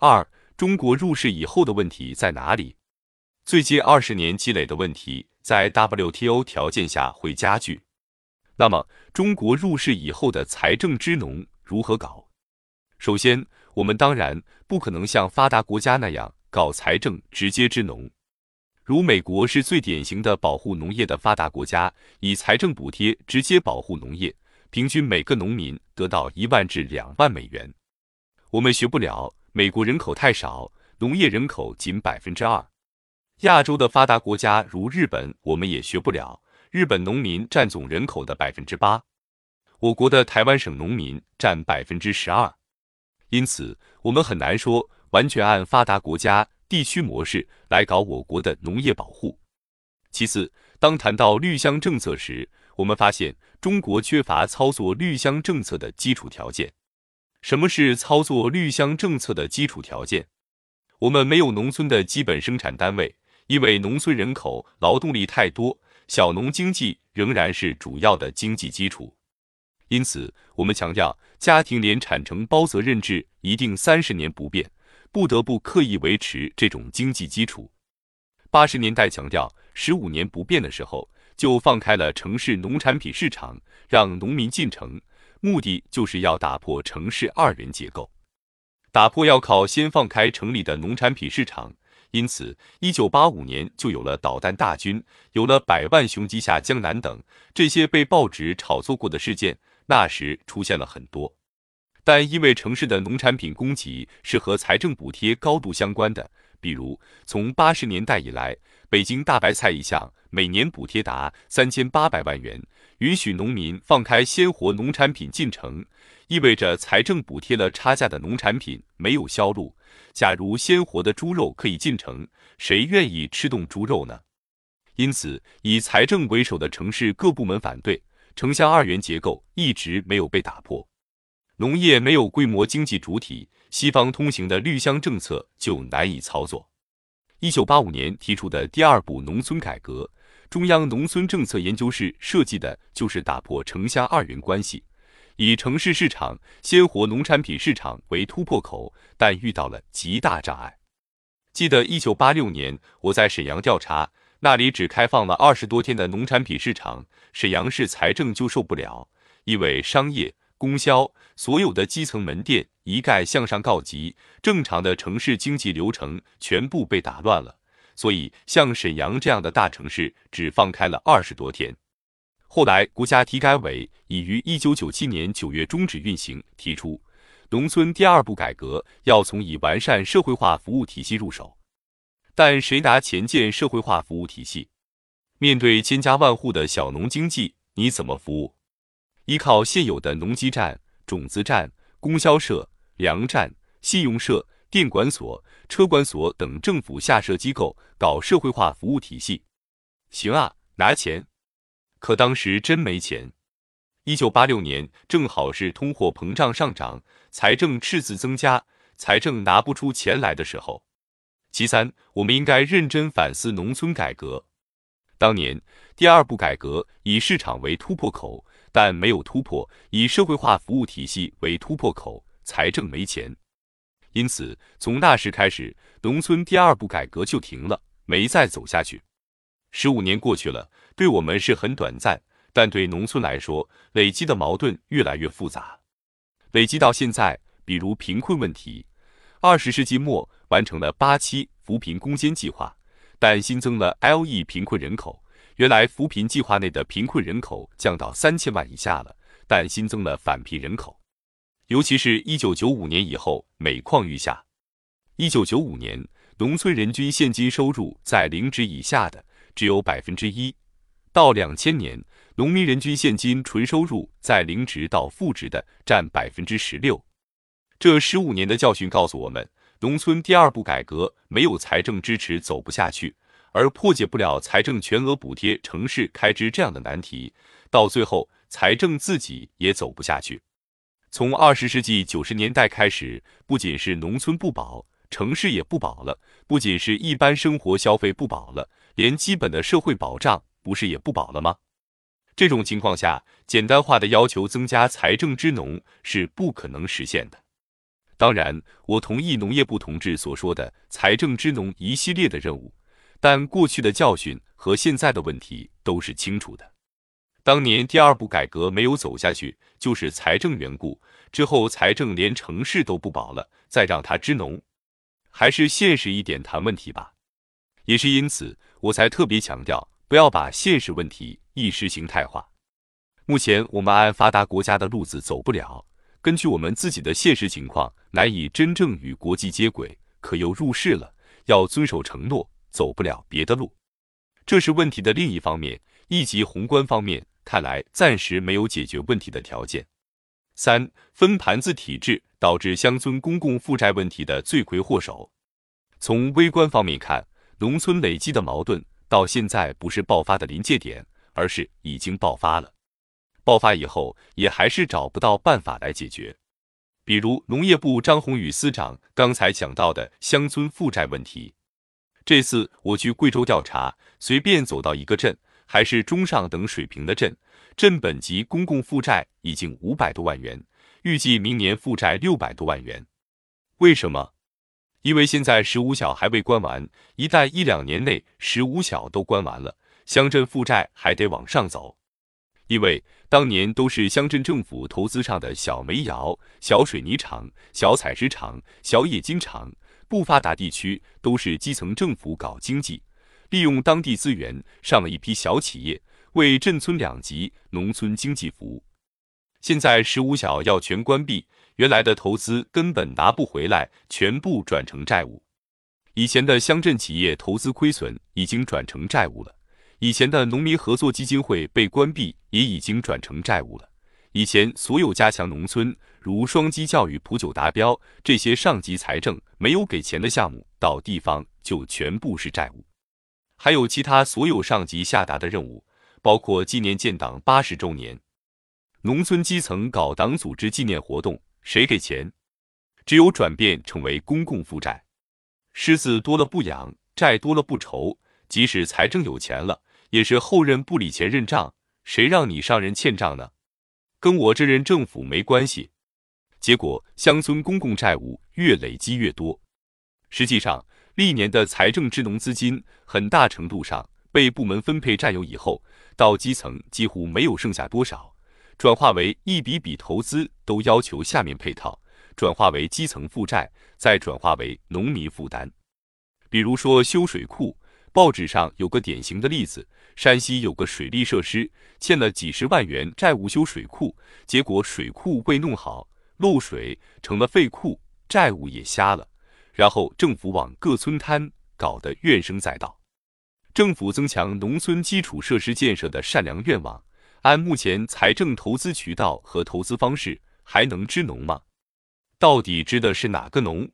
二、中国入世以后的问题在哪里？最近二十年积累的问题，在 WTO 条件下会加剧。那么，中国入世以后的财政支农如何搞？首先，我们当然不可能像发达国家那样搞财政直接支农。如美国是最典型的保护农业的发达国家，以财政补贴直接保护农业，平均每个农民得到一万至两万美元。我们学不了。美国人口太少，农业人口仅百分之二。亚洲的发达国家如日本，我们也学不了。日本农民占总人口的百分之八，我国的台湾省农民占百分之十二。因此，我们很难说完全按发达国家地区模式来搞我国的农业保护。其次，当谈到绿乡政策时，我们发现中国缺乏操作绿乡政策的基础条件。什么是操作绿乡政策的基础条件？我们没有农村的基本生产单位，因为农村人口劳动力太多，小农经济仍然是主要的经济基础。因此，我们强调家庭联产承包责任制一定三十年不变，不得不刻意维持这种经济基础。八十年代强调十五年不变的时候，就放开了城市农产品市场，让农民进城。目的就是要打破城市二元结构，打破要靠先放开城里的农产品市场。因此，一九八五年就有了导弹大军，有了百万雄鸡下江南等这些被报纸炒作过的事件。那时出现了很多，但因为城市的农产品供给是和财政补贴高度相关的，比如从八十年代以来，北京大白菜一项每年补贴达三千八百万元。允许农民放开鲜活农产品进城，意味着财政补贴了差价的农产品没有销路。假如鲜活的猪肉可以进城，谁愿意吃冻猪肉呢？因此，以财政为首的城市各部门反对城乡二元结构一直没有被打破。农业没有规模经济主体，西方通行的绿乡政策就难以操作。一九八五年提出的第二步农村改革。中央农村政策研究室设计的就是打破城乡二元关系，以城市市场鲜活农产品市场为突破口，但遇到了极大障碍。记得一九八六年我在沈阳调查，那里只开放了二十多天的农产品市场，沈阳市财政就受不了，因为商业、供销所有的基层门店一概向上告急，正常的城市经济流程全部被打乱了。所以，像沈阳这样的大城市只放开了二十多天。后来，国家体改委已于一九九七年九月终止运行，提出农村第二步改革要从以完善社会化服务体系入手。但谁拿钱建社会化服务体系？面对千家万户的小农经济，你怎么服务？依靠现有的农机站、种子站、供销社、粮站、信用社。电管所、车管所等政府下设机构搞社会化服务体系，行啊，拿钱。可当时真没钱。一九八六年正好是通货膨胀上涨、财政赤字增加、财政拿不出钱来的时候。其三，我们应该认真反思农村改革。当年第二步改革以市场为突破口，但没有突破；以社会化服务体系为突破口，财政没钱。因此，从那时开始，农村第二步改革就停了，没再走下去。十五年过去了，对我们是很短暂，但对农村来说，累积的矛盾越来越复杂。累积到现在，比如贫困问题，二十世纪末完成了八期扶贫攻坚计划，但新增了 LE 贫困人口。原来扶贫计划内的贫困人口降到三千万以下了，但新增了返贫人口。尤其是一九九五年以后，每况愈下。一九九五年，农村人均现金收入在零值以下的只有百分之一；到两千年，农民人均现金纯收入在零值到负值的占百分之十六。这十五年的教训告诉我们，农村第二步改革没有财政支持走不下去，而破解不了财政全额补贴城市开支这样的难题，到最后财政自己也走不下去。从二十世纪九十年代开始，不仅是农村不保，城市也不保了；不仅是一般生活消费不保了，连基本的社会保障不是也不保了吗？这种情况下，简单化的要求增加财政支农是不可能实现的。当然，我同意农业部同志所说的财政支农一系列的任务，但过去的教训和现在的问题都是清楚的。当年第二步改革没有走下去，就是财政缘故。之后财政连城市都不保了，再让他支农，还是现实一点谈问题吧。也是因此，我才特别强调，不要把现实问题意识形态化。目前我们按发达国家的路子走不了，根据我们自己的现实情况，难以真正与国际接轨，可又入世了，要遵守承诺，走不了别的路。这是问题的另一方面，一级宏观方面。看来暂时没有解决问题的条件。三分盘子体制导致乡村公共负债问题的罪魁祸首。从微观方面看，农村累积的矛盾到现在不是爆发的临界点，而是已经爆发了。爆发以后也还是找不到办法来解决。比如农业部张宏宇司长刚才讲到的乡村负债问题。这次我去贵州调查，随便走到一个镇。还是中上等水平的镇，镇本级公共负债已经五百多万元，预计明年负债六百多万元。为什么？因为现在十五小还未关完，一旦一两年内十五小都关完了，乡镇负债还得往上走。因为当年都是乡镇政府投资上的小煤窑、小水泥厂、小采石场、小冶金厂，不发达地区都是基层政府搞经济。利用当地资源上了一批小企业，为镇村两级农村经济服务。现在十五小要全关闭，原来的投资根本拿不回来，全部转成债务。以前的乡镇企业投资亏损已经转成债务了，以前的农民合作基金会被关闭也已经转成债务了。以前所有加强农村如双基教育普九达标这些上级财政没有给钱的项目，到地方就全部是债务。还有其他所有上级下达的任务，包括纪念建党八十周年，农村基层搞党组织纪念活动，谁给钱？只有转变成为公共负债。狮子多了不养，债多了不愁。即使财政有钱了，也是后任不理钱认账，谁让你上任欠账呢？跟我这任政府没关系。结果乡村公共债务越累积越多，实际上。历年的财政支农资金，很大程度上被部门分配占有以后，到基层几乎没有剩下多少，转化为一笔笔投资都要求下面配套，转化为基层负债，再转化为农民负担。比如说修水库，报纸上有个典型的例子：山西有个水利设施欠了几十万元债务修水库，结果水库未弄好，漏水成了废库，债务也瞎了。然后政府往各村摊，搞得怨声载道。政府增强农村基础设施建设的善良愿望，按目前财政投资渠道和投资方式，还能支农吗？到底支的是哪个农？